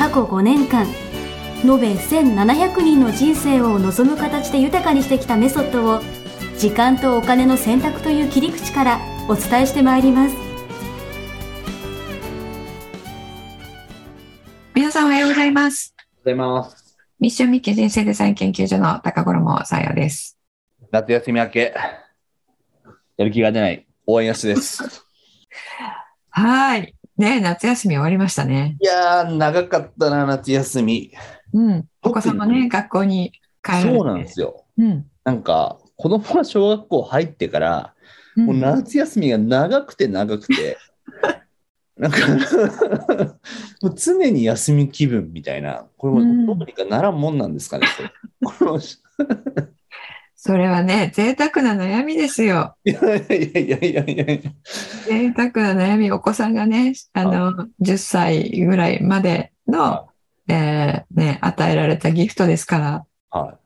過去5年間延べ1700人の人生を望む形で豊かにしてきたメソッドを時間とお金の選択という切り口からお伝えしてまいります皆さんおはようございます。ございます。ミッションミッケ人生デザイン研究所の高頃もさやです。夏休み明け、やる気が出ない応援やすです。はい。ね夏休み終わりましたね。いやー、長かったな、夏休み。うん。お子さんもね、学校に帰られて。そうなんですよ。うん。なんか、子供が小学校入ってから、うんもう夏休みが長くて長くて、なんか もう常に休み気分みたいな、これうんもどうにかならんもんなんですかね、これ このそれはね、贅沢な悩みですよ。いやいやいやいやいや贅沢な悩み、お子さんがね、あの、10歳ぐらいまでのは、えーね、与えられたギフトですから、はい。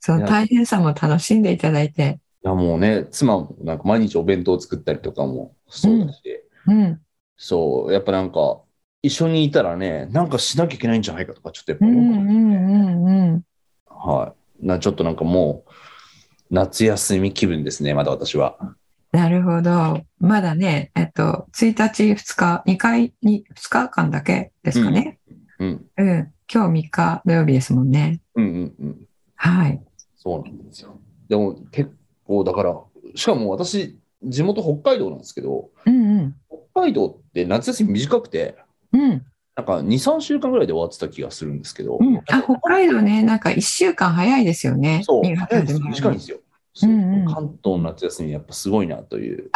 その大変さも楽しんでいただいて、いやもうね、妻もなんか毎日お弁当を作ったりとかもそうだし、うん。そう、やっぱなんか、一緒にいたらね、なんかしなきゃいけないんじゃないかとか、ちょっとやっぱうんう思う、んうんうん。はい。な、ちょっとなんかもう、夏休み気分ですね、まだ私は。なるほど。まだね、えっと、1日、2日、2回に、2日間だけですかね。うん。うん。今日3日土曜日ですもんね。うんうんうん。はい。そうなんですよ。でも結構、だから、しかも私、地元北海道なんですけど、うんうん。北海道って夏休み短くて、うん。なんか2、3週間ぐらいで終わってた気がするんですけど、うん。あ、北海道ね、なんか1週間早いですよね。そう、2月早いです短いんですよ。そううんうん関東の夏休み、やっぱすごいなという、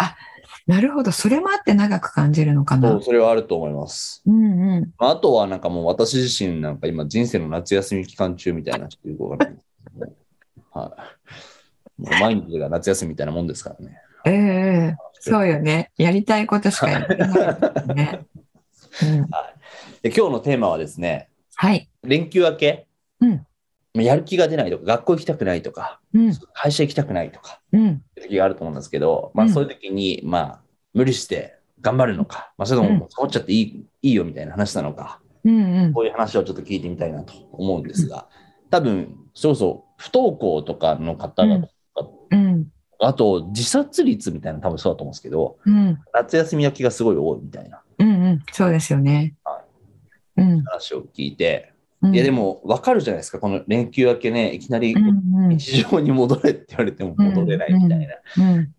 なるほど。それもあって長く感じるのかなそれはあると思います。うんうん。まああとはなんかもう私自身なんか今人生の夏休み期間中みたいなちょっとよくわかんない。はい。もう毎日が夏休みみたいなもんですからね。ええそうよね。やりたいことしかやってないですね。うん、で今日のテーマはですね、はい。連休明け、うんやる気が出ないとか、学校行きたくないとか、うん。会社行きたくないとか、うん。時があると思うんですけど、まあうんそういう時に、まあ無理して頑張るのか、まあそれともサボっちゃっていい,、いいよみたいな話なのか、うんうん。こういう話をちょっと聞いてみたいなと思うんですが、多分、そうそう、不登校とかの方々、うん。あと自殺率みたいなの多分そうだと思うんですけど、うん。夏休み明けがすごい多いみたいなうんうん。そうですよね。話を聞いて、うん。いやでも分かるじゃないですか、この連休明けね、いきなり日常に戻れって言われても戻れないみたいな。うん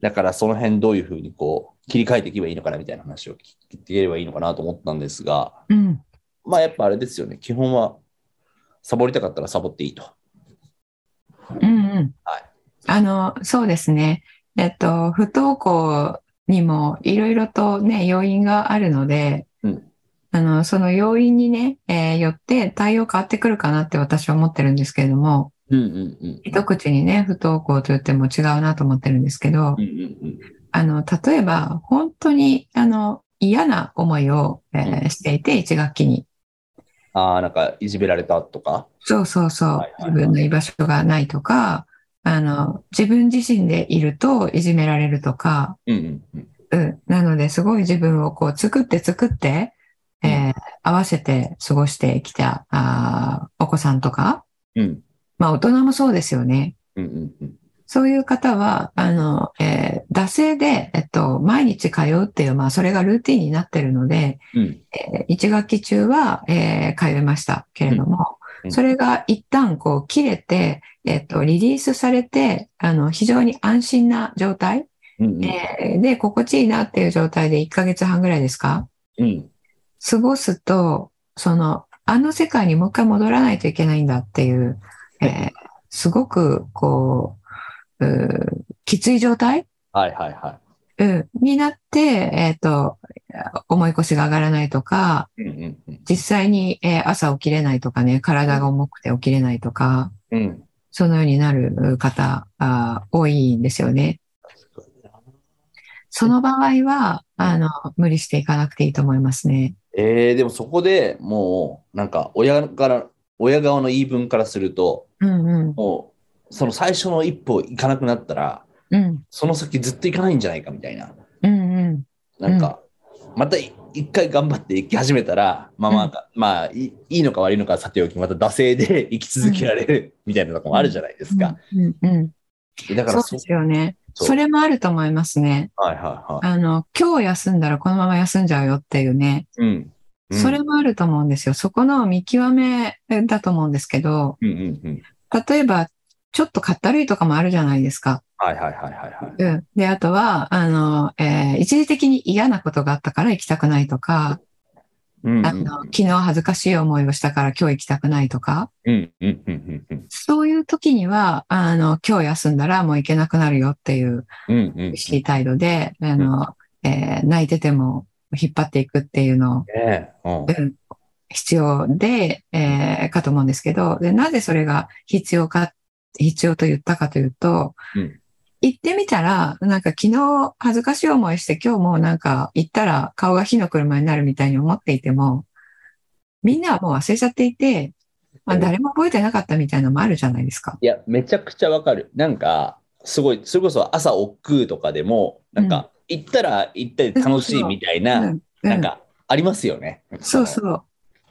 だからその辺どういうふうにこう切り替えていけばいいのかなみたいな話を聞いていければいいのかなと思ったんですが、うん。まあやっぱあれですよね、基本はサボりたかったらサボっていいと。うんうん。はい。あの、そうですね。えっと、不登校にもいろいろとね、要因があるので、うんあの、その要因にね、えーよって対応変わってくるかなって私は思ってるんですけれども、うんうんうん。一口にね、不登校と言っても違うなと思ってるんですけどうん、うんうんあの、例えば、本当に、あの、嫌な思いを、えーうんしていて、一学期に。ああ、なんかいじめられたとか？そうそうそう。はいはいはい自分の居場所がないとか、あの、自分自身でいるといじめられるとか、うんうんうん。うん。なので、すごい自分をこう作って作って、えー合わせて過ごしてきた、あーお子さんとか、うん。まあ大人もそうですよね。うんうんうん。そういう方は、あの、えー惰性で、えっと、毎日通うっていう、まあ、それがルーティンになってるので、うん。えー1学期中は、えー通いましたけれども、うん。それが一旦こう切れて、えっと、リリースされて、あの、非常に安心な状態、うんうん。えーで、心地いいなっていう状態で1ヶ月半ぐらいですか？うん過ごすと、その、あの世界にもう一回戻らないといけないんだっていう、えーすごく、こう、うーきつい状態はいはいはうん、になって、えっ、と、思い越しが上がらないとか、い。うんうんうん実際に、えー朝起きれないとかね、体が重くて起きれないとか、うん。そのようになる方、あー多いんですよね。その場合は、あの、無理していかなくていいと思いますね。えー、でもそこでもう、なんか、親から、親側の言い分からすると、うんうん。もう、その最初の一歩行かなくなったら、うん。その先ずっと行かないんじゃないかみたいな。うんうん。なんか、またい一回頑張って行き始めたら、まあまあ、まあいい、いいのか悪いのかはさておき、また惰性で 生き続けられるみたいなとこもあるじゃないですか。うんうん。だからそうですよね。それもあると思いますね。はいはいはい。あの、今日休んだらこのまま休んじゃうよっていうね。うん。うんそれもあると思うんですよ。そこの見極めだと思うんですけど、うんうんうん。例えば、ちょっとかったるいとかもあるじゃないですか。はいはいはいはいはい。うん。で、あとは、あの、えー一時的に嫌なことがあったから行きたくないとか、あの、昨日恥ずかしい思いをしたから今日行きたくないとか、そういう時には、あの、今日休んだらもう行けなくなるよっていううんうんうん。厳しい態度で、あの、えー泣いてても引っ張っていくっていうのを、うん。必要で、えーかと思うんですけど、で、なぜそれが必要か、必要と言ったかというと、うん行ってみたら、なんか昨日恥ずかしい思いして今日もうなんか行ったら顔が火の車になるみたいに思っていても、みんなはもう忘れちゃっていて、まあ、誰も覚えてなかったみたいなのもあるじゃないですか。いや、めちゃくちゃわかる。なんか、すごい、それこそ朝億劫とかでも、なんか、行ったら行ったり楽しいみたいな、うんなんか、ありますよね。そうそう。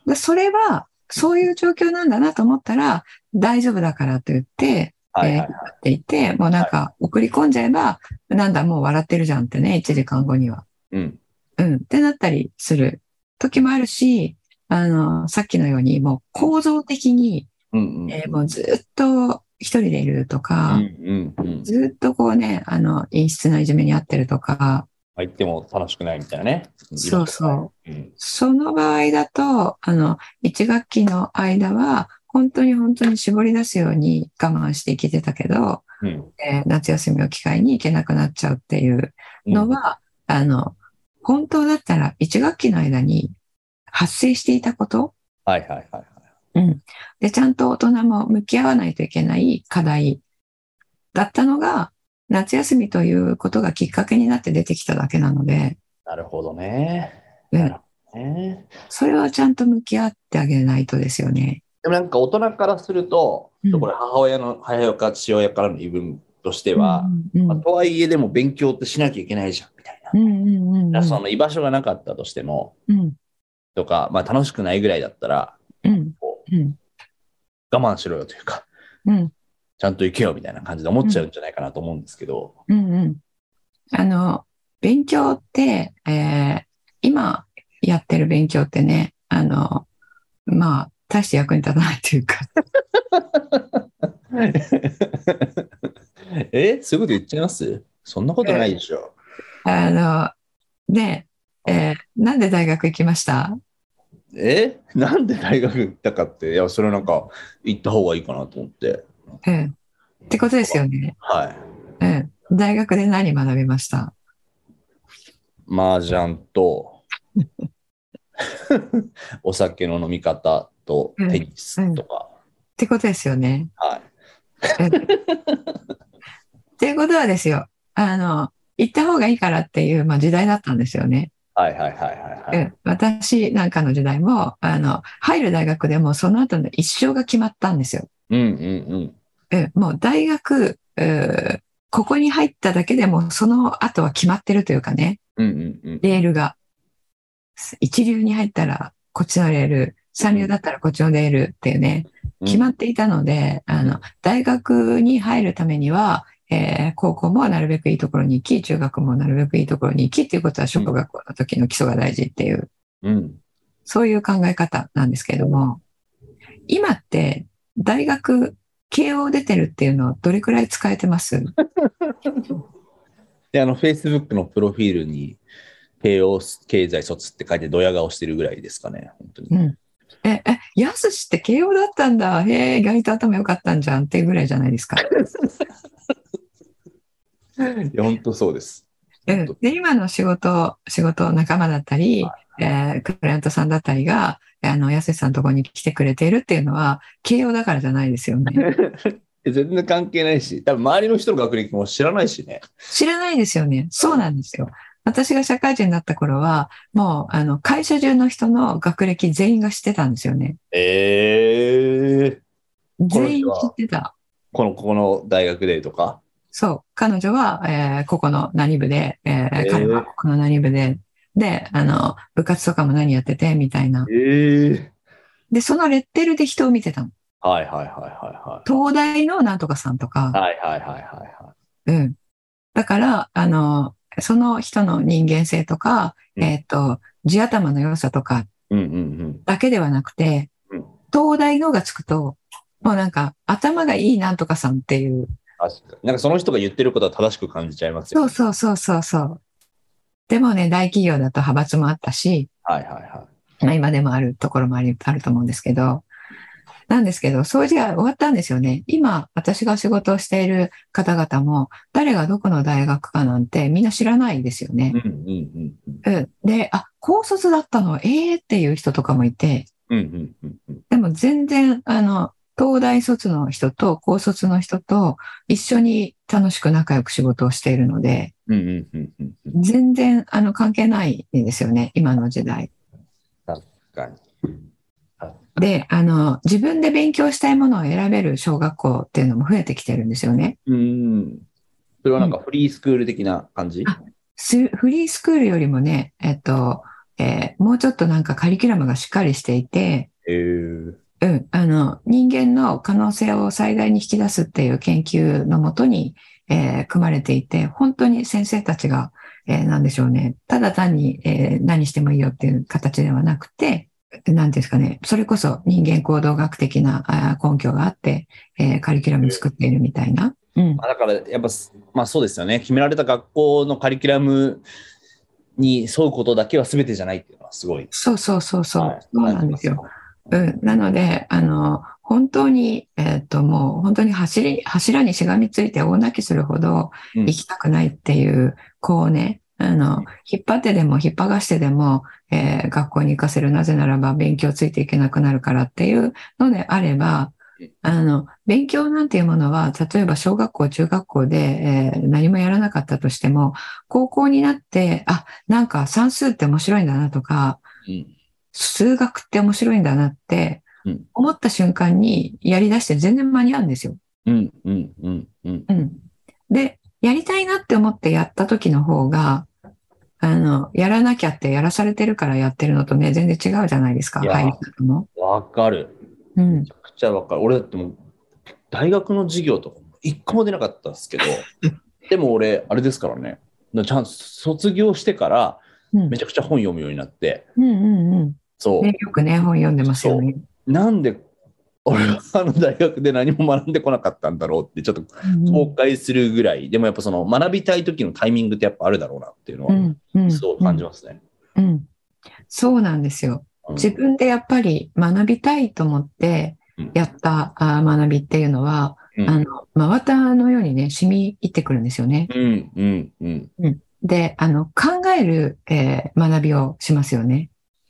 でそれは、そういう状況なんだなと思ったら、大丈夫だからと言って、はいはいはい。っていて、もうなんか送り込んじゃえば、なんだ、もう笑ってるじゃんってね、1時間後には。うん。うん、ってなったりする時もあるし、あの、さっきのように、もう構造的に、うんうん。えーもうずっと一人でいるとうか、んうんうん。ずっとこうね、あの、陰湿ないじめにあってるとか、入っても楽しくないみたいなね。そうそう。うん。その場合だと、あの、1学期の間は、本当に本当に絞り出すように我慢して生きてたけど、うん。えー夏休みを機会に行けなくなっちゃうっていうのは、あの、本当だったら1学期の間に発生していたこと、はいはいはいはい。うん。で、ちゃんと大人も向き合わないといけない課題だったのが、夏休みということがきっかけになって出てきただけなので、なるほどね。うんなるほどね。それはちゃんと向き合ってあげないとですよね。でもなんか大人からすると、うん。これ母親の、母親か父親からの言い分としては、うんまあとはいえでも勉強ってしなきゃいけないじゃん、みたいな。うんうんうんその居場所がなかったとしても、うん。とか、まあ楽しくないぐらいだったら、うん。こうん。う我慢しろよというか、うん。ちゃんと行けよみたいな感じで思っちゃうんじゃないかなと思うんですけど、うんうん。あの、勉強って、えー今やってる勉強ってね、あの、まあ、大して役に立たないというか、えそういうこと言っちゃいます？そんなことないでしょ。あの、で、えーなんで大学行きました？え？なんで大学行ったかって、いや、それはなんか行った方がいいかなと思って。ええ。ってことですよね。はい。ええ。大学で何学びました？麻雀と、お酒の飲み方とテニスとか。ってことですよね。はい。ええっていうことはですよ、あの、行った方がいいからっていう、まあ、時代だったんですよね。はいはいはいはいはい。え私なんかの時代も、あの、入る大学でもその後の一生が決まったんですよ。うんうんうん。えもう大学、えーここに入っただけでもその後は決まってるというかね、うんうんうん。レールが。一流に入ったらこっちのレール、三流だったらこっちのレールっていうね、決まっていたので、あの、大学に入るためには、えー高校もなるべくいいところに行き、中学もなるべくいいところに行きっていうことは小学校の時の基礎が大事っていう、うん。そういう考え方なんですけれども、今って大学、慶応出てるっていうのをどれくらい使えてます？で、あの、Facebook のプロフィールに、慶応経済卒って書いてドヤ顔してるぐらいですかね、本当に。うん。え、え、やすしって慶応だったんだ。へえ、意外と頭良かったんじゃんってぐらいじゃないですか。いや、本当そうです。うんで、今の仕事、仕事仲間だったり、えークライアントさんだったりが、あの、やすしさんのところに来てくれているっていうのは、慶応だからじゃないですよね。全然関係ないし、多分周りの人の学歴も知らないしね。知らないですよね。そうなんですよ。私が社会人になった頃は、もう、あの、会社中の人の学歴全員が知ってたんですよね。ええ全員知ってた。この、ここの大学でとか？そう。彼女は、えーここの何部で、えーへー彼はここの何部で、で、あの、部活とかも何やってて、みたいな。ええで、そのレッテルで人を見てたの。はいはいはいはいはい。東大のなんとかさんとか、はいはいはいはいはうん。だから、あの、その人の人間性とか、うんえっ、と、地頭の良さとかい。うんうんうん。だけではなくてうん、東大のがつくと、もうなんか、頭がいいなんとかさんっていう。なんかその人が言ってることは正しく感じちゃいますよ、そうそうそうそうそう。でもね、大企業だと派閥もあったし、はいはいはまあ今でもあるところもありあると思うんですけど、なんですけど、掃除が終わったんですよね。今、私が仕事をしている方々も、誰がどこの大学かなんてみんな知らないですよねい。。うんうんうんうん。うん。で、あ、高卒だったの、ええっていう人とかもいて、うんうんうんうん。でも全然、あの、東大卒の人と高卒の人と一緒に楽しく仲良く仕事をしているので、うんうんうんうんうん。全然、あの、関係ないんですよね、今の時代。確かに。で、あの、自分で勉強したいものを選べる小学校っていうのも増えてきてるんですよね。うん。それはなんかフリースクール的な感じ、あスフリースクールよりもね、えっと、えーもうちょっとなんかカリキュラムがしっかりしていて、えー、うん、あの、人間の可能性を最大に引き出すっていう研究のもとに、えー組まれていて、本当に先生たちが、えーなんでしょうね、ただ単に、えー何してもいいよっていう形ではなくて、なんですかね、それこそ人間行動学的な根拠があって、えーカリキュラム作っているみたいな。うん。まあだからやっぱ、まあそうですよね。決められた学校のカリキュラムに沿うことだけは全てじゃないっていうのはすごい。そうそうそうそう。はいそうなんですよ。。うん。なので、あの、本当に、えっ、と、もう本当に走り、柱にしがみついて大泣きするほどうん行きたくないっていう子をね、あの、引っ張ってでも引っ張がしてでも、えー学校に行かせる。なぜならば勉強ついていけなくなるからっていうのであればうん、あの、勉強なんていうものは、例えば小学校、中学校で、えー何もやらなかったとしても、高校になって、あ、なんか算数って面白いんだなとか、うん数学って面白いんだなってうん思った瞬間にやり出して全然間に合うんですよ。うんうんうんうん。うん。で、やりたいなって思ってやった時の方が、あの、やらなきゃってやらされてるからやってるのとね、全然違うじゃないですか、入り方も。わかる。うんめち。ゃくちゃわかる。俺だってもう、大学の授業とか一個も出なかったんですけど、でも俺、あれですからね、ちゃんと卒業してからうんめちゃくちゃ本読むようになって、うんうんうん。そう。ね、よくね、本読んでますよね。なんで俺はあの大学で何も学んでこなかったんだろうってちょっとうん後悔するぐらい、でもやっぱその学びたい時のタイミングってやっぱあるだろうなっていうのはうんうんそう感じますね。うん。そうなんですよ。うん自分でやっぱり学びたいと思ってうんやったあー学びっていうのは、うんあの、真綿のようにね、染み入ってくるんですよね。うんうんうん。で、あの、考える、えー学びをしますよね。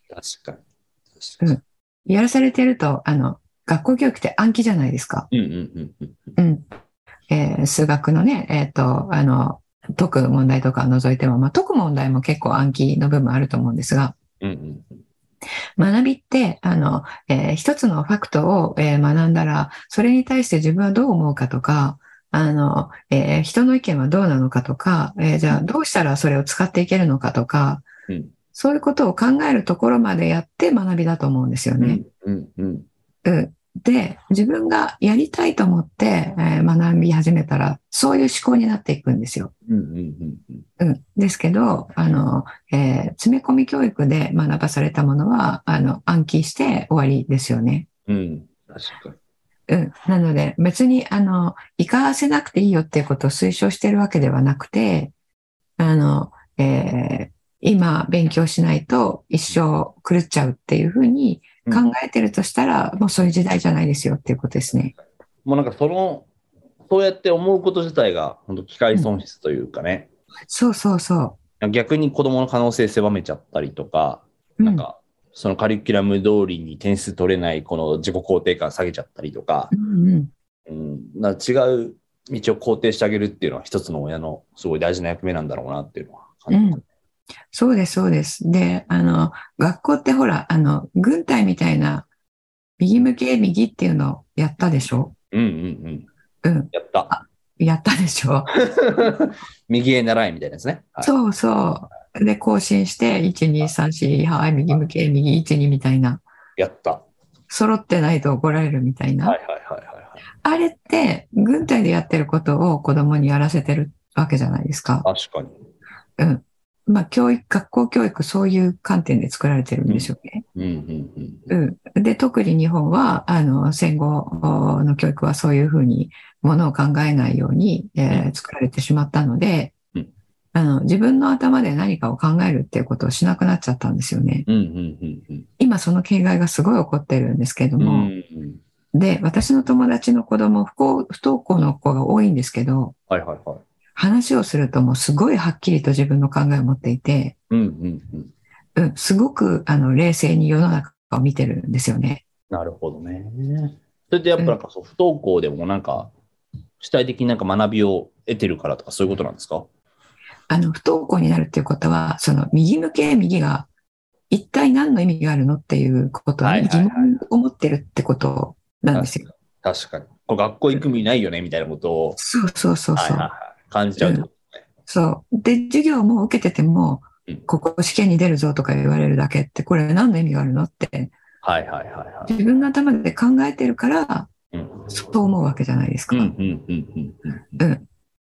確かに。うんやらされてると、あの、学校教育って暗記じゃないですか。うんうんうんうん。うん。えー数学のね、えっ、と、あの、解く問題とか除いても、まあ、解く問題も結構暗記の部分あると思うんですが、うんうん学びって、あの、えー一つのファクトを、えー学んだら、それに対して自分はどう思うかとか、あの、えー人の意見はどうなのかとか、えーじゃあどうしたらそれを使っていけるのかとか、うんそういうことを考えるところまでやって学びだと思うんですようんね。うんうんうんで、自分がやりたいと思って、えー学び始めたら、そういう思考になっていくんですよ。うんうんうんうん。ですけど、あの、えー詰め込み教育で学ばされたものは、あの、暗記して終わりですよね。うんうん。確かうん。なので、別に、あの、行かせなくていいよっていうことを推奨してるわけではなくて、あの、えー今勉強しないと一生狂っちゃうっていうふうに考えてるとしたら、もうそういう時代じゃないですよっていうことですね。に。もうなんかその、そうやって思うこと自体が本当機械損失というかね、そうそうそ逆に子供の可能性狭めちゃったりとか、う。うんなんか、そのカリキュラム通りに点数取れない、この自己肯定感下げちゃったりとか、うんうんうん、な違う道を肯定してあげるっていうのは一つの親のすごい大事な役目なんだろうなっていうのは感じます。そうです、そうです。で、あの、学校ってほら、あの、軍隊みたいな、右向け右っていうのをやったでしょ？うんうんうん。うん。やった。やったでしょ？右へ習いみたいなやつね。はい、そうそう。で、更新して、1、2、3、4、はい、右向け右、1、2みたいな。やった。は揃ってないと怒られるみたいな。いはいはいはいはい。あれって、軍隊でやってることを子供にやらせてるわけじゃないですか。確かに。うん。まあ、教育、学校教育、そういう観点で作られてるんでしょうね。うん。で、特に日本は、あの、戦後の教育はそういうふうにものを考えないように、えー作られてしまったのでうん、あの、自分の頭で何かを考えるっていうことをしなくなっちゃったんですよね。今その形骸がすごい起こってるんですけどうんうも、んで、私の友達の子供、不幸不登校の子が多いんですけど、はいはいはい。話をするともうすごいはっきりと自分の考えを持っていて、うんうんうん。うん、すごくあの冷静に世の中を見てるんですよね。なるほどね。それでやっぱなんかそう、不登校でもなんか、主体的になんか学びを得てるからとかそういうことなんですか？あの、不登校になるっていうことは、その右向け右が一体何の意味があるのっていうことに疑はいはいはい問を持ってるってことなんですよ。確かに。こう学校行く意味ないよねみたいなことを、そうそうそうそう。はいはいはい、感じちゃうってことね。そう。で、授業も受けててもうん、ここ試験に出るぞとか言われるだけって、これ何の意味があるのって、はいはいはいはい。自分の頭で考えてるから、うんそう思うわけじゃないですか。うんうんうんうんうん。うん。っ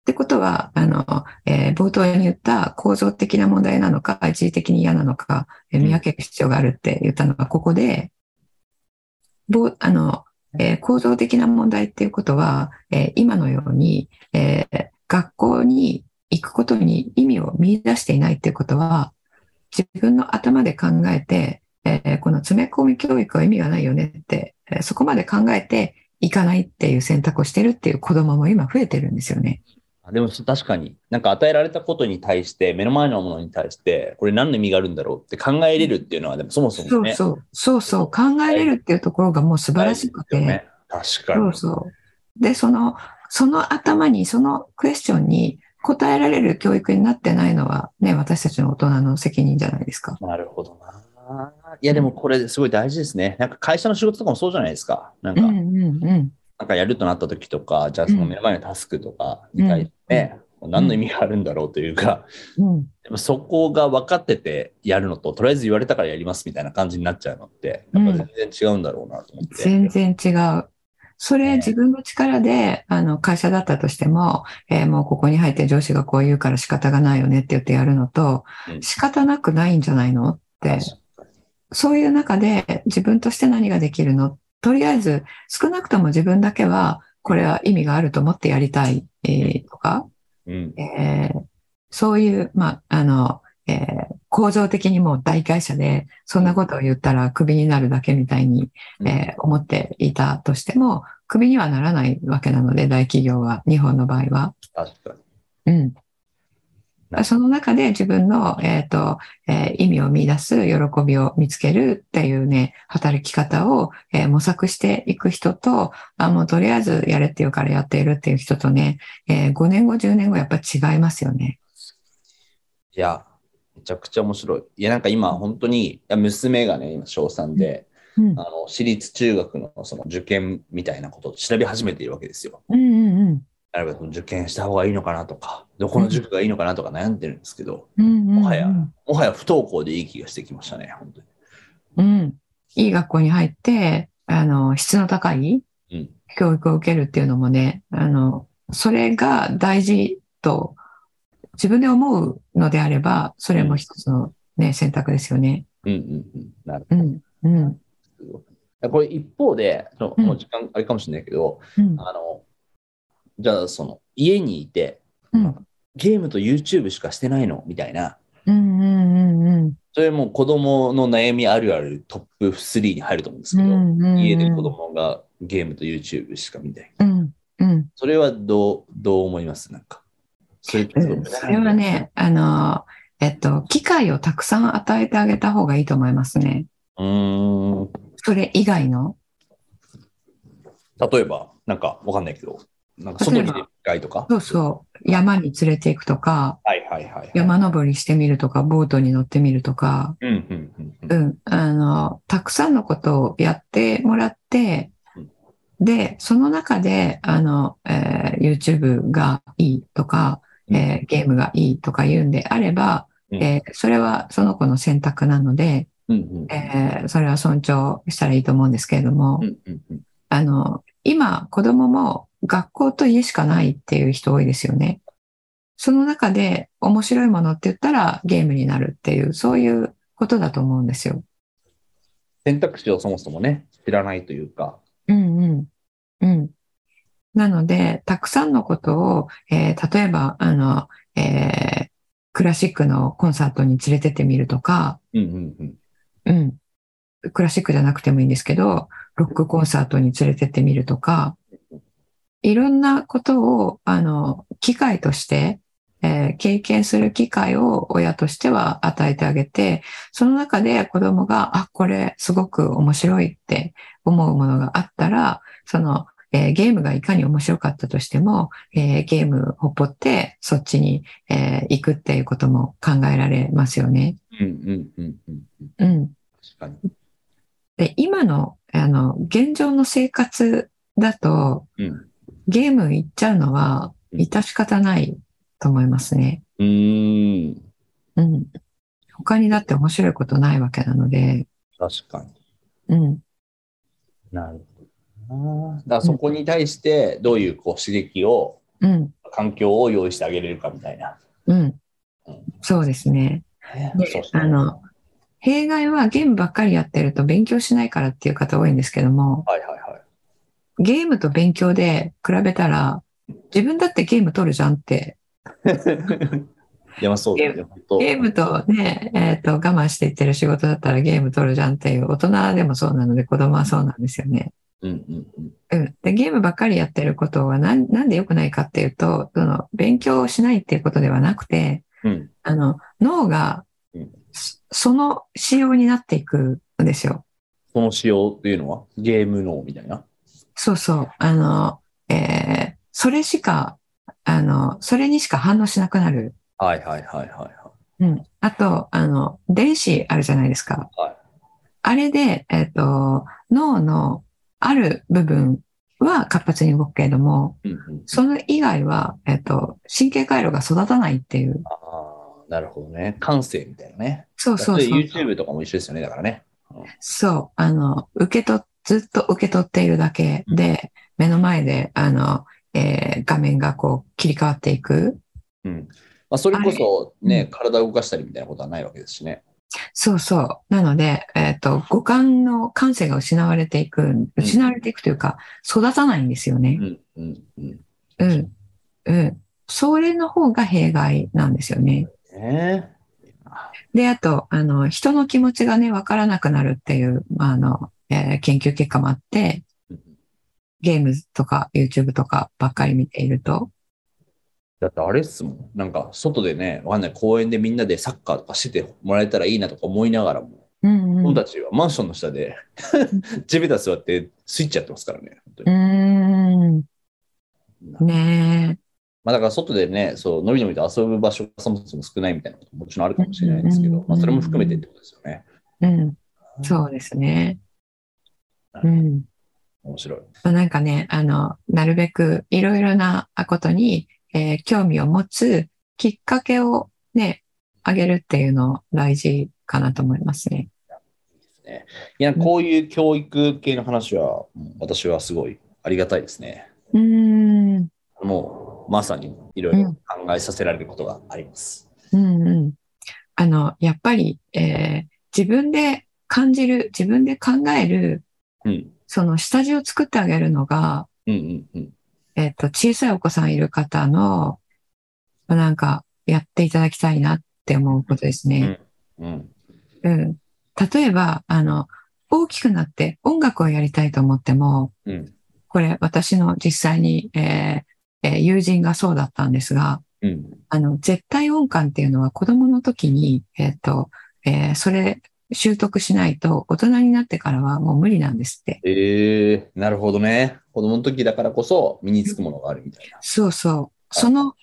てことは、あの、えー冒頭に言った構造的な問題なのか、一時的に嫌なのか、えー見分ける必要があるって言ったのがここで、ぼあの、えー構造的な問題っていうことは、えー今のように、えー学校に行くことに意味を見出していないっていうことは、自分の頭で考えて、えーこの詰め込み教育は意味がないよねって、えーそこまで考えていかないっていう選択をしてるっていう子供も今増えてるんですよね。あでも確かに、なんか与えられたことに対して、目の前のものに対して、これ何の意味があるんだろうって考えれるっていうのは、でもそもそもね。そうそう、そうそう、考えれるっていうところがもう素晴らしくて、ね、確かに。そうそう。で、その、その頭に、そのクエスチョンに答えられる教育になってないのは、ね、私たちの大人の責任じゃないですか。なるほどな。いや、でもこれすごい大事ですね。なんか会社の仕事とかもそうじゃないですか。なんか、うんうんうん。なんかやるとなった時とか、じゃあその目の前のタスクとかうんに対してね、何の意味があるんだろうというか、うん、でもそこが分かっててやるのと、とりあえず言われたからやりますみたいな感じになっちゃうのって、やっぱ全然違うんだろうなと思って。全然違う。それ自分の力で、あの、会社だったとしても、えーもうここに入って上司がこう言うから仕方がないよねって言ってやるのと、うん。仕方なくないんじゃないのって、そう。いう中で自分として何ができるの？とりあえず少なくとも自分だけはこれは意味があると思ってやりたい、えーとか、うん。えーそういう、まあ、あの、えー構造的にもう大会社でそんなことを言ったらクビになるだけみたいに、えー思っていたとしても、クビにはならないわけなので、大企業は、日本の場合は。確かに。うん。その中で自分の、えっ、と、えー意味を見出す、喜びを見つけるっていうね、働き方を、えー模索していく人と、あ、もうとりあえずやれっていうからやっているっていう人とね、えー5年後、10年後やっぱり違いますよね。いや、めちゃくちゃ面白い。いや、なんか今、本当に、いや娘がね、今、小3で、うん。あの、私立中学のその受験みたいなことを調べ始めているわけですよ。うんうんうん。なるべく受験した方がいいのかなとか、どこの塾がいいのかなとか悩んでるんですけど、うんうんうんもはや、もはや不登校でいい気がしてきましたね、本当に。うん。いい学校に入って、あの、質の高いうん教育を受けるっていうのもね、あの、それが大事と自分で思うのであれば、それも一つのね、選択ですよね。うんうんうん。なるうん。うん。ほど。これ一方で、ちょうんもう時間あれかもしれないけど、うん。あの、じゃあその、家にいて、うん。ゲームと YouTube しかしてないの？みたいな、うん。うん。うん。それも子供の悩みあるあるトップ3に入ると思うんですけど、うん。家で子供がゲームと YouTube しか見ない。うん。うん。それはどう、どう思います？なんか。それうんそれはね、あの、えっと、機会をたくさん与えてあげた方がいいと思いますね。うーん。それ以外の？例えば、なんかわかんないけど、なんか外に出る機会とか？そうそう。山に連れて行くとか、はいはいはいはい。山登りしてみるとか、ボートに乗ってみるとか、うんうんうん。あの、たくさんのことをやってもらってうん、で、その中で、あの、えー YouTube がいいとか、えーゲームがいいとか言うんであれば、うんえーそれはその子の選択なので、えーそれは尊重したらいいと思うんですけれども、あの、今、子供も学校と家しかないっていう人多いですよね。その中で面白いものって言ったらゲームになるっていう、そういうことだと思うんですよ。選択肢をそもそもね、知らないというか。うんうん。うん。なので、たくさんのことを、えー例えば、あの、えークラシックのコンサートに連れてってみるとか、うんうんうん。うん。クラシックじゃなくてもいいんですけど、ロックコンサートに連れてってみるとか、いろんなことを、あの、機会として、えー経験する機会を親としては与えてあげて、その中で子供が、あ、これすごく面白いって思うものがあったら、その、えーゲームがいかに面白かったとしても、えーゲームをほっぽってそっちに、えー行くっていうことも考えられますよね。うんうんうんうん。うん。確かに。で、今の、あの、現状の生活だと、うん。ゲーム行っちゃうのは、うん致し方ないと思いますね。うーん。うん。他にだって面白いことないわけなので、確かに。うん。なるほどな。だからそこに対してどういうこう刺激を、うん。環境を用意してあげれるかみたいな。うん。そうですね。あの、弊害はゲームばっかりやってると勉強しないからっていう方多いんですけども、はいはいはい。ゲームと勉強で比べたら、自分だってゲーム取るじゃんって いや、まあそうだね。ゲームとね、えっ、と、我慢していってる仕事だったらゲーム取るじゃんっていう、大人でもそうなので子供はそうなんですよね。うんうんうん。うん。で、ゲームばっかりやってることはなんなんで良くないかっていうと、その、勉強をしないっていうことではなくて、うん。あの、脳がうん、そその仕様になっていくんですよ。その仕様っていうのは？ゲーム脳みたいな？そうそう。あの、えーそれしか、あの、それにしか反応しなくなる。はいはいはいはいはい。うん。あと、あの、電子あるじゃないですか。はいあれで、えっ、と、脳のある部分は活発に動くけれども、うんうん、その以外は、えっ、と、神経回路が育たないっていう。ああ、なるほどね。感性みたいなね。そうそうそう。YouTube とかも一緒ですよね。だからね。そう。あの、受け取っ、ずっと受け取っているだけで、目の前で、あの、えー画面がこう切り替わっていく。うん。まあ、それこそね、れ体を動かしたりみたいなことはないわけですしね。そうそう。なので、えっ、と、五感の感性が失われていく、失われていくというか、育たないんですよねう。んうんうん。うん。うん。それの方が弊害なんですよね。ねで、あと、あの、人の気持ちがね、わからなくなるっていう、まあ、あの、えー研究結果もあって、うんゲームとか YouTube とかばっかり見ていると、だってあれっすもん。なんか外でね、わかんない公園でみんなでサッカーとかしててもらえたらいいなとか思いながらも、うんうん。僕たちはマンションの下で 地べた座ってスイッチやってますからね。本当うにーん。ねまあだから外でね、そう、のびのびと遊ぶ場所がそもそも少ないみたいなことももちろんあるかもしれないですけど、まあそれも含めてってことですよね。え。うん。そうですね。うん。面白い。まあなんかね、あの、なるべくいろいろなことに、えー興味を持つきっかけをね、あげるっていうの大事かなと思いますね。いや、こういう教育系の話は、うん私はすごいありがたいですね。うーん。もう、まさにいろいろ考えさせられることがあります。うんうん。あの、やっぱり、えー自分で感じる、自分で考える、うん。その下地を作ってあげるのが、うんうんうん。えっ、と、小さいお子さんいる方の、まあなんか、やっていただきたいなって思うことですね。うん。うん。例えば、あの、大きくなって音楽をやりたいと思っても、うん。これ私の実際に、えーえー友人がそうだったんですが、うん。あの、絶対音感っていうのは子供の時に、えっ、と、えーそれ習得しないと大人になってからはもう無理なんですって。ええなるほどね。子供の時だからこそ身につくものがあるみたいな。そうそう。その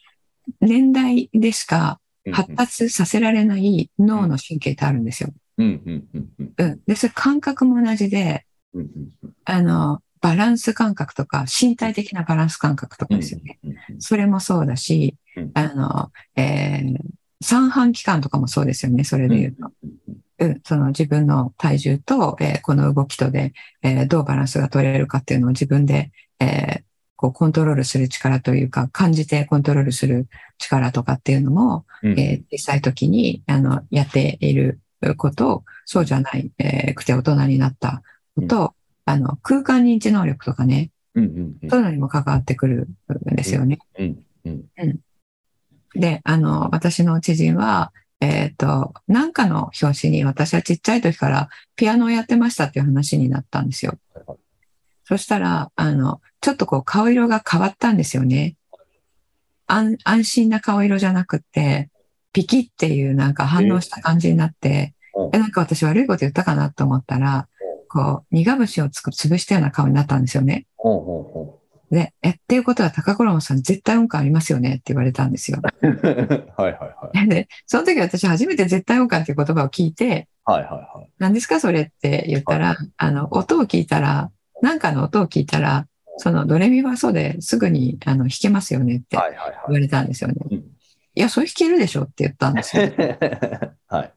年代でしかうん発達させられない脳の神経ってあるんですよ。うんうんうんうんうん。で、それ感覚も同じで、うんうんあの、バランス感覚とか、身体的なバランス感覚とかですよね。うんうんそれもそうだしうん、あの、えー三半規管とかもそうですよね、それで言うと。うん、その自分の体重と、えーこの動きとで、えーどうバランスが取れるかっていうのを自分で、えーこうコントロールする力というか、感じてコントロールする力とかっていうのも、うん。えー小さい時に、あの、やっていること、そうじゃない、えーくて大人になったこと、あの、空間認知能力とかね、うんうんうん。そういうのにも関わってくるんですよね。うん。うん。で、あの、私の知人は、えっ、と、なんかの表紙に私はちっちゃい時からピアノをやってましたっていう話になったんですよ。そしたら、あの、ちょっとこう顔色が変わったんですよね。安安心な顔色じゃなくて、ピキっていうなんか反応した感じになって、うんえ、なんか私悪いこと言ったかなと思ったら、こう、苦節をつく潰したような顔になったんですよね。ほうほうほで、え、っていうことは高頃さん絶対音感ありますよねって言われたんですよ。う はいはいはい。で、その時私初めて絶対音感っていう言葉を聞いて、はいはいはい。何ですかそれって言ったら、あの、音を聞いたら、なんかの音を聞いたら、そのドレミファソですぐにあの弾けますよねってはいはい言われたんですよね。うんいや、それ弾けるでしょって言ったんですよ。はい。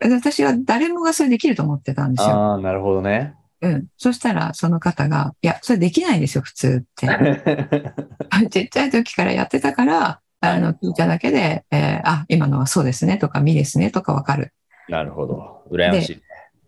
で私は誰もがそれできると思ってたんですよ。ああ、なるほどね。うん。そしたら、その方が、いや、それできないんですよ、普通って。ちっちゃい時からやってたから、あの、聞いただけで、えーあ、今のはそうですねとか、みですねとかわかる。なるほど。羨ましい。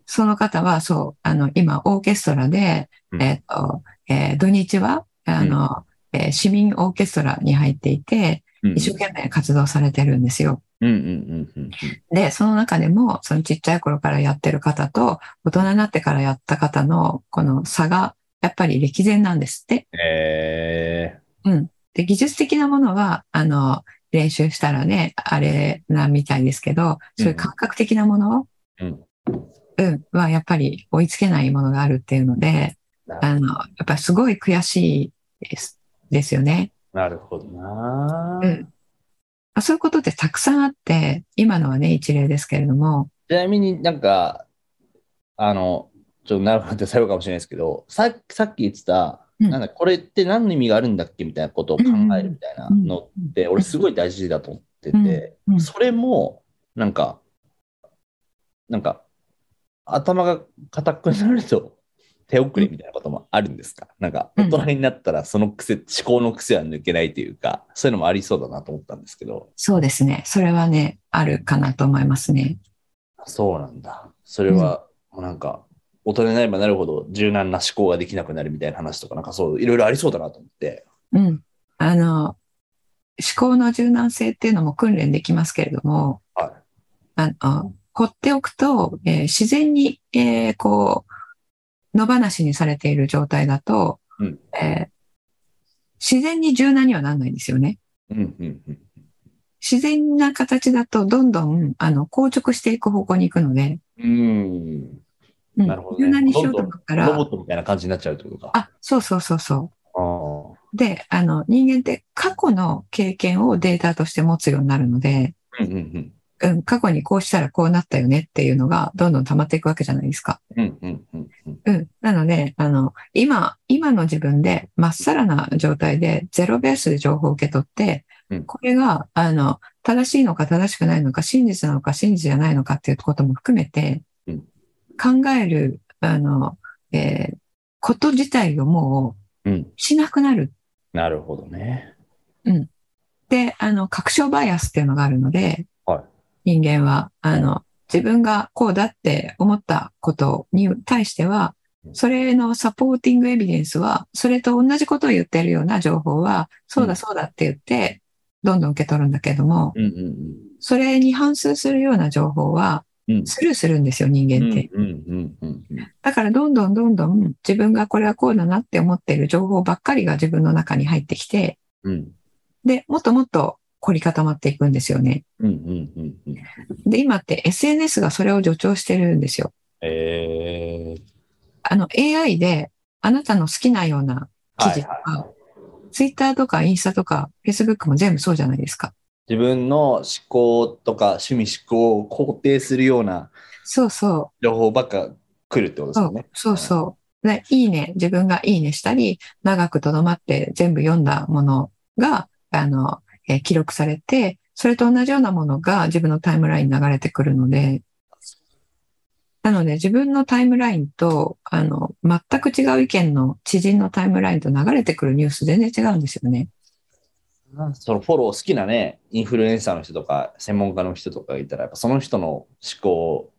その方は、そう、あの、今、オーケストラで、うんえっ、と、えー土日は、あの、えー市民オーケストラに入っていて、うん一生懸命活動されてるんですよ。うんうんうんうんで、その中でも、そのちっちゃい頃からやってる方と、大人になってからやった方の、この差が、やっぱり歴然なんですって。えで、技術的なものは、あの、練習したらね、あれなみたいですけど、そういう感覚的なもの、うん。うん、はやっぱり追いつけないものがあるっていうので、ー、あの、やっぱりすごい悔しいですですよね。なるほどな、うんあそういうことってたくさんあって、今のはね、一例ですけれども、ちなみになんか、あの、ちょっとなるほどって最後かもしれないですけど、ささっき言ってた、うん。なんだこれって何の意味があるんだっけみたいなことを考えるみたいなのって、俺すごい大事だと思ってて、うん。うん。それも、なんか、なんか、頭が硬くなると手遅れみたいなこともあるんですか、なんか、うん大人になったらその癖、思考の癖は抜けないというか、そういうのもありそうだなと思ったんですけど、そうですね。それはね、あるかなと思いますね。そうなんだ。それは、もうなんか、大人になればなるほど柔軟な思考ができなくなるみたいな話とか、なんかそう、いろいろありそうだなと思って。うん。あの、思考の柔軟性っていうのも訓練できますけれども、はいあの、放っておくと、えー自然に、えーこう、野放しにされている状態だと、うんえー自然に柔軟にはならないんですよね。うんうんうん。自然な形だと、どんどん、あの、硬直していく方向に行くので、うん。うんなるほどね柔軟にしようと思ったらロボッ、トみたいな感じになっちゃうってことか。あ、そうそうそうそう。あで、あの、人間って過去の経験をデータとして持つようになるので、あ。うんうんうん、過去にこうしたらこうなったよねっていうのがどんどん溜まっていくわけじゃないですか。うん。うんうんうんうん。うん。なので、あの、今、今の自分でまっさらな状態でゼロベースで情報を受け取ってうん、これが、あの、正しいのか正しくないのか、真実なのか真実じゃないのかっていうことも含めてうん、考える、あの、えーこと自体をもうん。うしなくなるなるほどね。で、あの、確証バイアスっていうのがあるので、はい人間は、あの、自分がこうだって思ったことに対してはう、んそれのサポーティングエビデンスは、それと同じことを言ってるような情報は、そううんだそうだって言って、どんどん受け取るんだけども、それに反数するような情報は。スルーするんですよ、人間って。だから、どんどんどんどん自分がこれはこうだなって思っている情報ばっかりが自分の中に入ってきて、うん。で、もっともっと凝り固まっていくんですよね。で、今って SNS がそれを助長してるんですよ。えー、あの AI であなたの好きなような記事とはいはいか、Twitter とかインスタとか Facebook も全部そうじゃないですか。自分の思考とか趣味思考を肯定するようなそうそう。情報ばっか来るってことですそうよね。そうそう。で、いいね、自分がいいねしたり、長くとどまって全部読んだものが、あの、えー記録されて、それと同じようなものが自分のタイムラインに流れてくるので、なので自分のタイムラインと、あの、全く違う意見の知人のタイムラインと流れてくるニュース全然違うんですよね。そのフォロー好きなね、インフルエンサーの人とか、専門家の人とかがいたら、やっぱその人の思考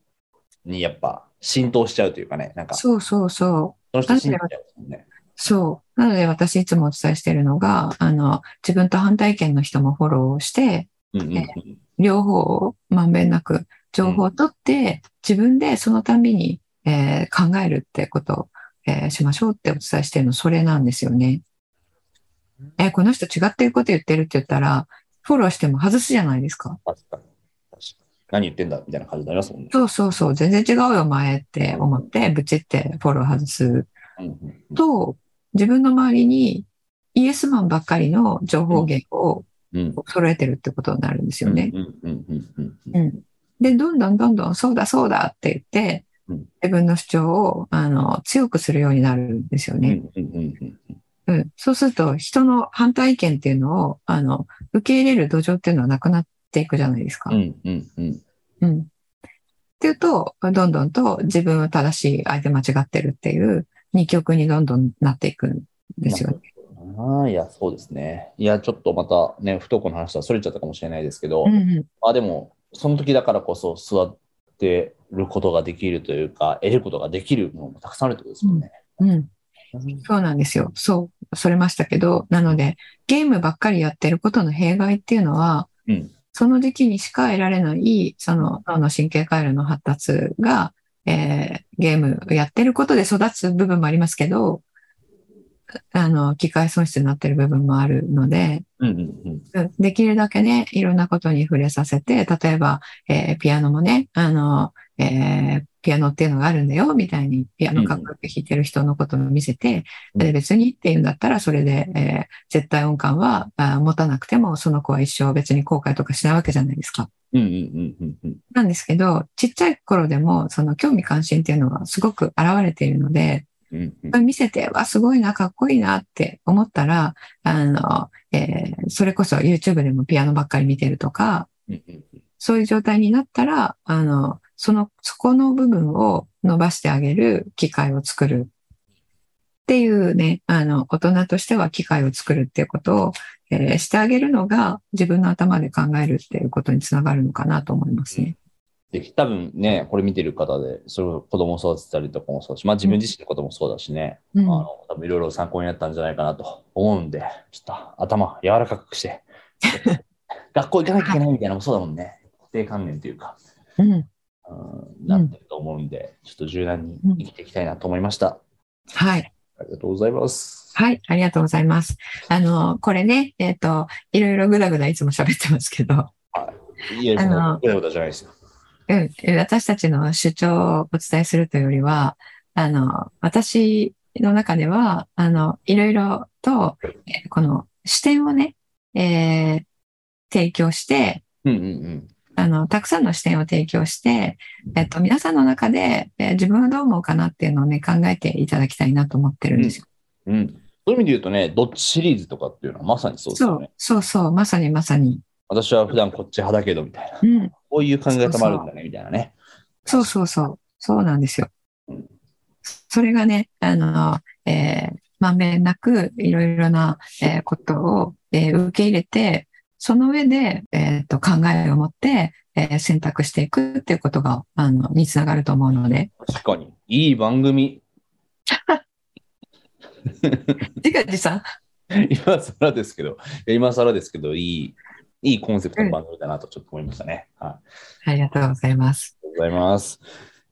にやっぱ浸透しちゃうというかね、なんか、そそうそうそう。の人信じちゃうね。そう。なので私いつもお伝えしているのが、あの、自分と反対意見の人もフォローして、うんうんうん両方をまんべんなく情報を取って、自分でそのたんびに、えー考えるってことを、えーしましょうってお伝えしてるの、それなんですよね。えーこの人違ってること言ってるって言ったら、フォローしても外すじゃないですか。確かに。何言ってんだみたいな感じになりますもんね。そうそうそう、全然違うよ、前って思って、ブチってフォロー外すと、自分の周りにイエスマンばっかりの情報源をうん揃えてるってことになるんですよね。で、どんどんどんどん、そうだそうだって言ってうん、自分の主張を、あの、強くするようになるんですようんね。うん。そうすると、人の反対意見っていうのを、あの、受け入れる土壌っていうのはなくなっていくじゃないですか。うんうんうんうん。っていうと、どんどんと自分は正しい、相手間違ってるっていう二極にどんどんなっていくんですよね。ああ、いや、そうですね。いや、ちょっとまたね、不登校の話とはそれちゃったかもしれないですけど、うんうん。まあでも、その時だからこそ座ってることができるというか、得ることができるものもたくさんあるってことですもんね。うん。そうなんですよ。そう、それましたけど、なので、ゲームばっかりやってることの弊害っていうのは、うんその時期にしか得られない、その脳の神経回路の発達が、えーゲームをやってることで育つ部分もありますけど、あの、機械損失になってる部分もあるので、うんうんうん。うんできるだけね、いろんなことに触れさせて、例えば、えーピアノもね、あの、えーピアノっていうのがあるんだよ、みたいに、ピアノかっこよく弾いてる人のことを見せて、うん。で別にっていうんだったら、それで、えー絶対音感はあ持たなくても、その子は一生別に後悔とかしないわけじゃないですか。うんうんうんうんうん。なんですけど、ちっちゃい頃でも、その興味関心っていうのがすごく現れているので、うんうん。見せて、わ、すごいな、かっこいいなって思ったら、あの、えーそれこそ YouTube でもピアノばっかり見てるとか、うんうん。そういう状態になったら、あの、その、そこの部分を伸ばしてあげる機会を作るっていうね、あの、大人としては機会を作るっていうことを、えーしてあげるのが自分の頭で考えるっていうことにつながるのかなと思いますね。で多分ね、これ見てる方で、それを子供を育てたりとかもそうだし、まあ自分自身のこともそうだしね、うんあの多分いろいろ参考になったんじゃないかなと思うんで、ちょっと頭柔らかくして、学校行かなきゃいけないみたいなのもそうだもんね。固定観念というか、うん。うん、なってると思うんで、ちょっと柔軟に生きていきたいなと思いました。はい。ありがとうございます。はい。ありがとうございます。あの、これね、えっ、と、いろいろぐだぐだいつも喋ってますけど、いや、あのぐだぐだじゃないですよ。うん、私たちの主張をお伝えするというよりは、あの、私の中では、あの、いろいろと、えーこの視点をね、えー提供して、うんうんうん。あの、たくさんの視点を提供して、えっと、皆さんの中で、えー自分はどう思うかなっていうのをね、考えていただきたいなと思ってるんですよ。うん。そういう意味で言うとね、どっちシリーズとかっていうのはまさにそうですそうよね。、そうそう、まさにまさに。私は普段こっち派だけどみたいな。うん。こういう考え方もあるんだね、みたいなね。そうそうそう。そうなんですようん。それがね、あの、えーまんべんなくいろいろな、えーことを、えー受け入れて、その上で、えーと考えを持って、えー選択していくっていうことが、あの、につながると思うので、確かに。いい番組。自画自賛今更ですけど、今更ですけど、いい、いいコンセプトの番組だなとちょっと思いましたね。はい。ありありがとうございます。がとうございます。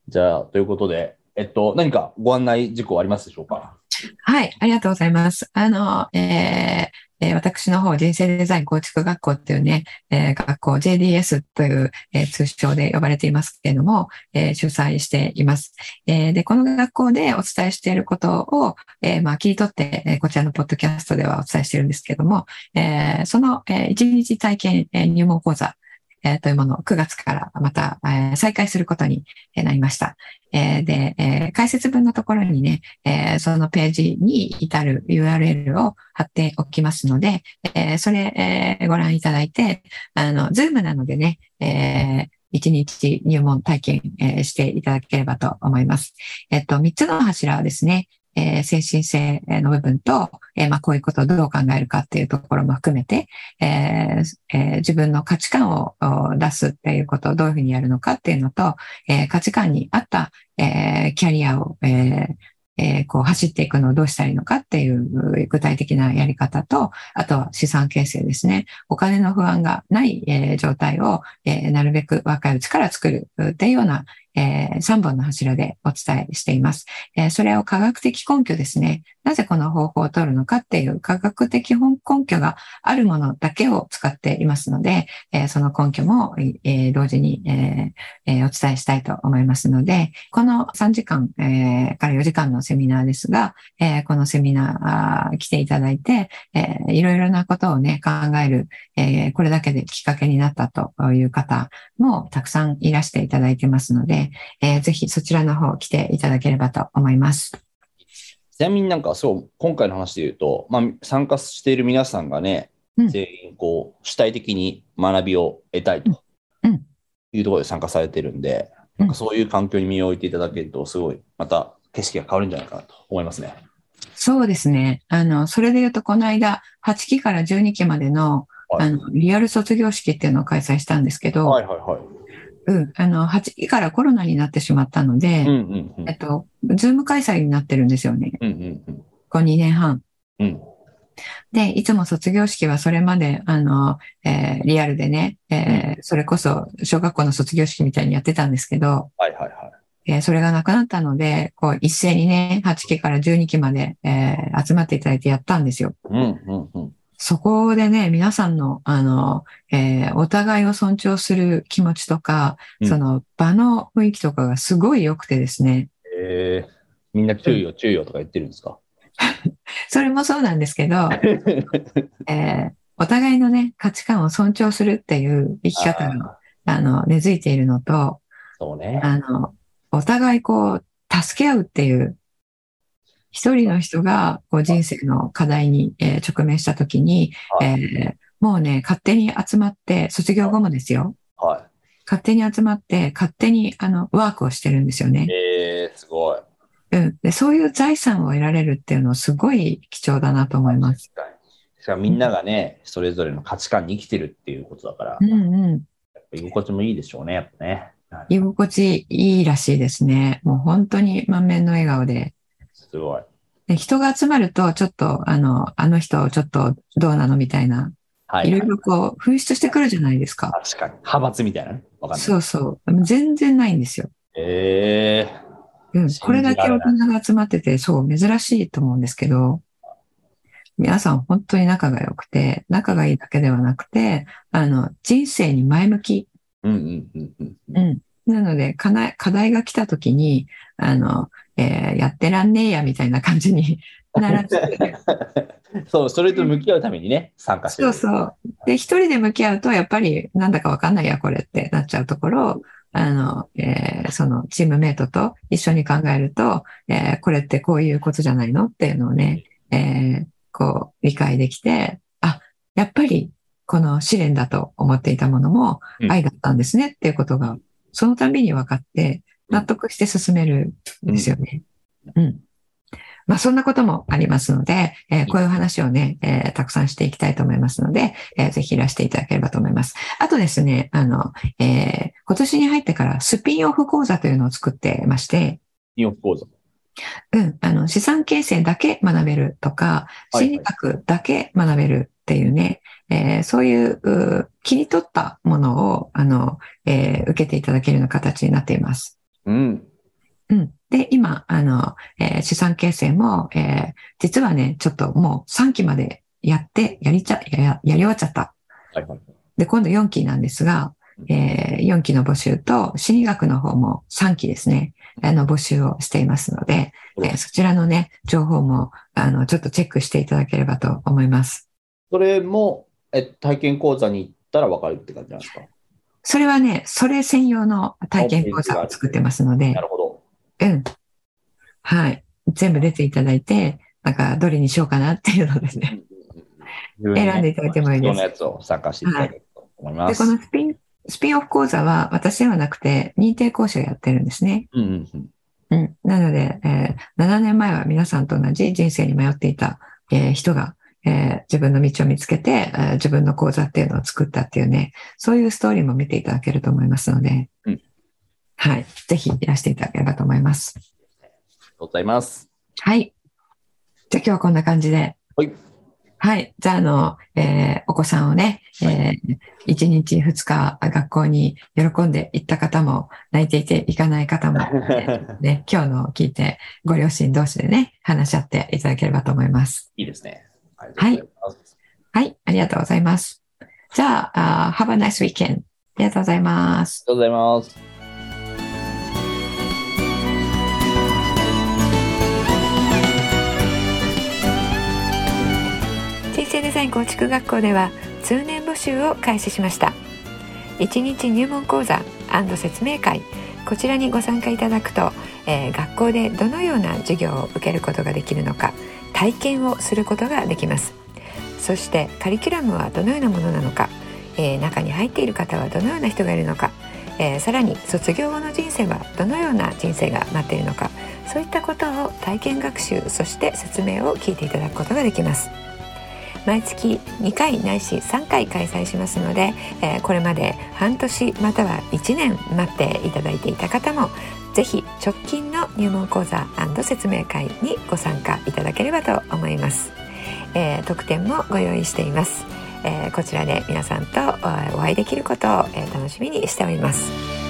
じゃあ、ということで、えっと、何かご案内事項ありますでしょうか？はい、ありがとうございます。あの、えーえー私の方、人生デザイン構築学校っていうね、えー学校 JDS という、えー通称で呼ばれていますけれども、え主催しています。えで、この学校でお伝えしていることを、えまあ、切り取って、えこちらのポッドキャストではお伝えしているんですけれども、えその、えー一日体験、え入門講座、えーというものを9月からまた、えー再開することになりました。えーで、えー解説文のところにね、えーそのページに至る URL を貼っておきますので、えーそれ、えーご覧いただいて、あの、ズームなのでね、えー一日入門体験、えしていただければと思います。えっと、三つの柱はですね、えー精神性の部分と、えーまあ、こういうことをどう考えるかっていうところも含めて、えーえ自分の価値観を出すっていうことをどういうふうにやるのかっていうのと、え価値観に合った、えキャリアを、ええこう走っていくのをどうしたらいいのかっていう具体的なやり方と、あとは資産形成ですね。お金の不安がない、え状態を、えなるべく若いうちから作るっていうような、え3本の柱でお伝えしています。えーそれを科学的根拠ですね。なぜこの方法を取るのかっていう科学的根拠があるものだけを使っていますので、えーその根拠も、え同時に、ええお伝えしたいと思いますので、この3時間、えから4時間のセミナーですが、えこのセミナー来ていただいて、えーいろいろなことをね、考える、えこれだけできっかけになったという方もたくさんいらしていただいてますので、えーぜひそちらの方来ていただければと思います。ちなみになんかそう、今回の話で言うと、まあ、参加している皆さんがね、うん全員こう主体的に学びを得たいとうんいうところで参加されてるんで、うんなんかそういう環境に身を置いていただけると、すごいまた景色が変わるんじゃないかなと思いますね。そうですね。あの、それで言うと、この間、8期から12期までの、はいあの、リアル卒業式っていうのを開催したんですけど、はいはいはい。うん、あの、8期からコロナになってしまったので、うんうんうんえっと、ズーム開催になってるんですよね。うんうんうんこの2年半。うんで、いつも卒業式はそれまで、あの、えーリアルでね、えーそれこそ小学校の卒業式みたいにやってたんですけど、はいはいはい。えーそれがなくなったので、こう、一斉にね、8期から12期まで、えー集まっていただいてやったんですよ。うんうんうん。そこでね、皆さんの、あの、えーお互いを尊重する気持ちとか、うん。その場の雰囲気とかがすごい良くてですね、えー、みんな注意を注意をとか言ってるんですか、それもそうなんですけど、えーお互いのね、価値観を尊重するっていう生き方が、あの、根付いているのと、そうね。あの、お互いこう、助け合うっていう、一人の人がこう人生の課題に、えー直面したときに、はいえーもうね、勝手に集まって、卒業後もですよ。は勝手に集まって、勝手にあの、ワークをしてるんですよねい。。えー、すごい。うん。で、そういう財産を得られるっていうのはすごい貴重だなと思います。確かに。しかもみんながね、それぞれの価値観に生きてるっていうことだから、うんやっうん。ぱ居心地もいいでしょうね、やっぱね。居心地いいらしいですね。もう本当に満面の笑顔で。すごい。で人が集まると、ちょっと、あの、あの人、ちょっとどうなのみたいな、はいい。ろいろこう、噴出してくるじゃないですか。確かに。派閥みたいなね。わかんない。そうそう。全然ないんですよ。えー、うん。これだけ大人が集まってて、そう、珍しいと思うんですけど、皆さん本当に仲が良くて、仲がいいだけではなくて、あの、人生に前向き。うんうんうんうん。うん。なので、課題が来た時に、あの、えーやってらんねえや、みたいな感じに ならず、そう、それと向き合うためにね、参加してる。そうそう。で、一人で向き合うと、やっぱりなんだかわかんないや、これってなっちゃうところを、あの、えーそのチームメイトと一緒に考えると、えーこれってこういうことじゃないのっていうのをね、えーこう理解できて、あ、やっぱりこの試練だと思っていたものもうん愛だったんですねっていうことが、その度に分かって、納得して進めるんですよね。うん。まあそんなこともありますので、えーこういう話をね、えーたくさんしていきたいと思いますので、えーぜひいらしていただければと思います。あとですね、あの、えー今年に入ってからスピンオフ講座というのを作ってまして、ニューヨーク講座。うん、あの、資産形成だけ学べるとか、はい心理学だけ学べるっていうね、えーそういうう切り取ったものを、あの、えー受けていただけるような形になっています。うん。うん。で、今、あの、えー資産形成も、えー実はね、ちょっともう3期までやって、やりちゃ、や、ややり終わっちゃった。はいはい。で、今度4期なんですが、え4期の募集と、心理学の方も3期ですね、あの、募集をしていますので、えーそちらのね、情報も、あの、ちょっとチェックしていただければと思います。それも、え、体験講座に行ったら分かるって感じなんですか？それはね、それ専用の体験講座を作ってますのでな、るほど。うん。はい。全部出ていただいて、なんか、どれにしようかなっていうのですね。選んでいただいてもいいです必要なやつを参加していただけると思いまで、す。このスピン、スピンオフ講座は私ではなくて、認定講師がやってるんですね。うんうんうん。うん。なので、えー7年前は皆さんと同じ人生に迷っていた、えー人が、えー自分の道を見つけて、えー自分の講座っていうのを作ったっていうね、そういうストーリーも見ていただけると思いますので、うんはい。ぜひいらしていただければと思います。ありがとうございます。はい。じゃあ今日はこんな感じで。はい。はい。じゃあ、あの、えーお子さんをね、えー、1日2日学校に喜んで行った方も、泣いていて行かない方も、ね、今日のを聞いて、ご両親同士でね、話し合っていただければと思います。いいですね。ありがとうござい。はい。ありがとうございます。じゃあ、あー Have a nice weekend. ありがとうございます。ありがとうございます。人生デザイン構築学校では通年募集を開始しました1日入門講座説明会こちらにご参加いただくと、えー学校でどのような授業を受けることができるのか体験をすることができます。そしてカリキュラムはどのようなものなのか、えー中に入っている方はどのような人がいるのか、えーさらに卒業後の人生はどのような人生が待っているのかそういったことを体験学習そして説明を聞いていただくことができます。毎月2回ないし3回開催しますので、えーこれまで半年または1年待っていただいていた方もぜひ直近の入門講座説明会にご参加いただければと思います、えー特典もご用意しています、えーこちらで皆さんとお会いできることを、えー楽しみにしております。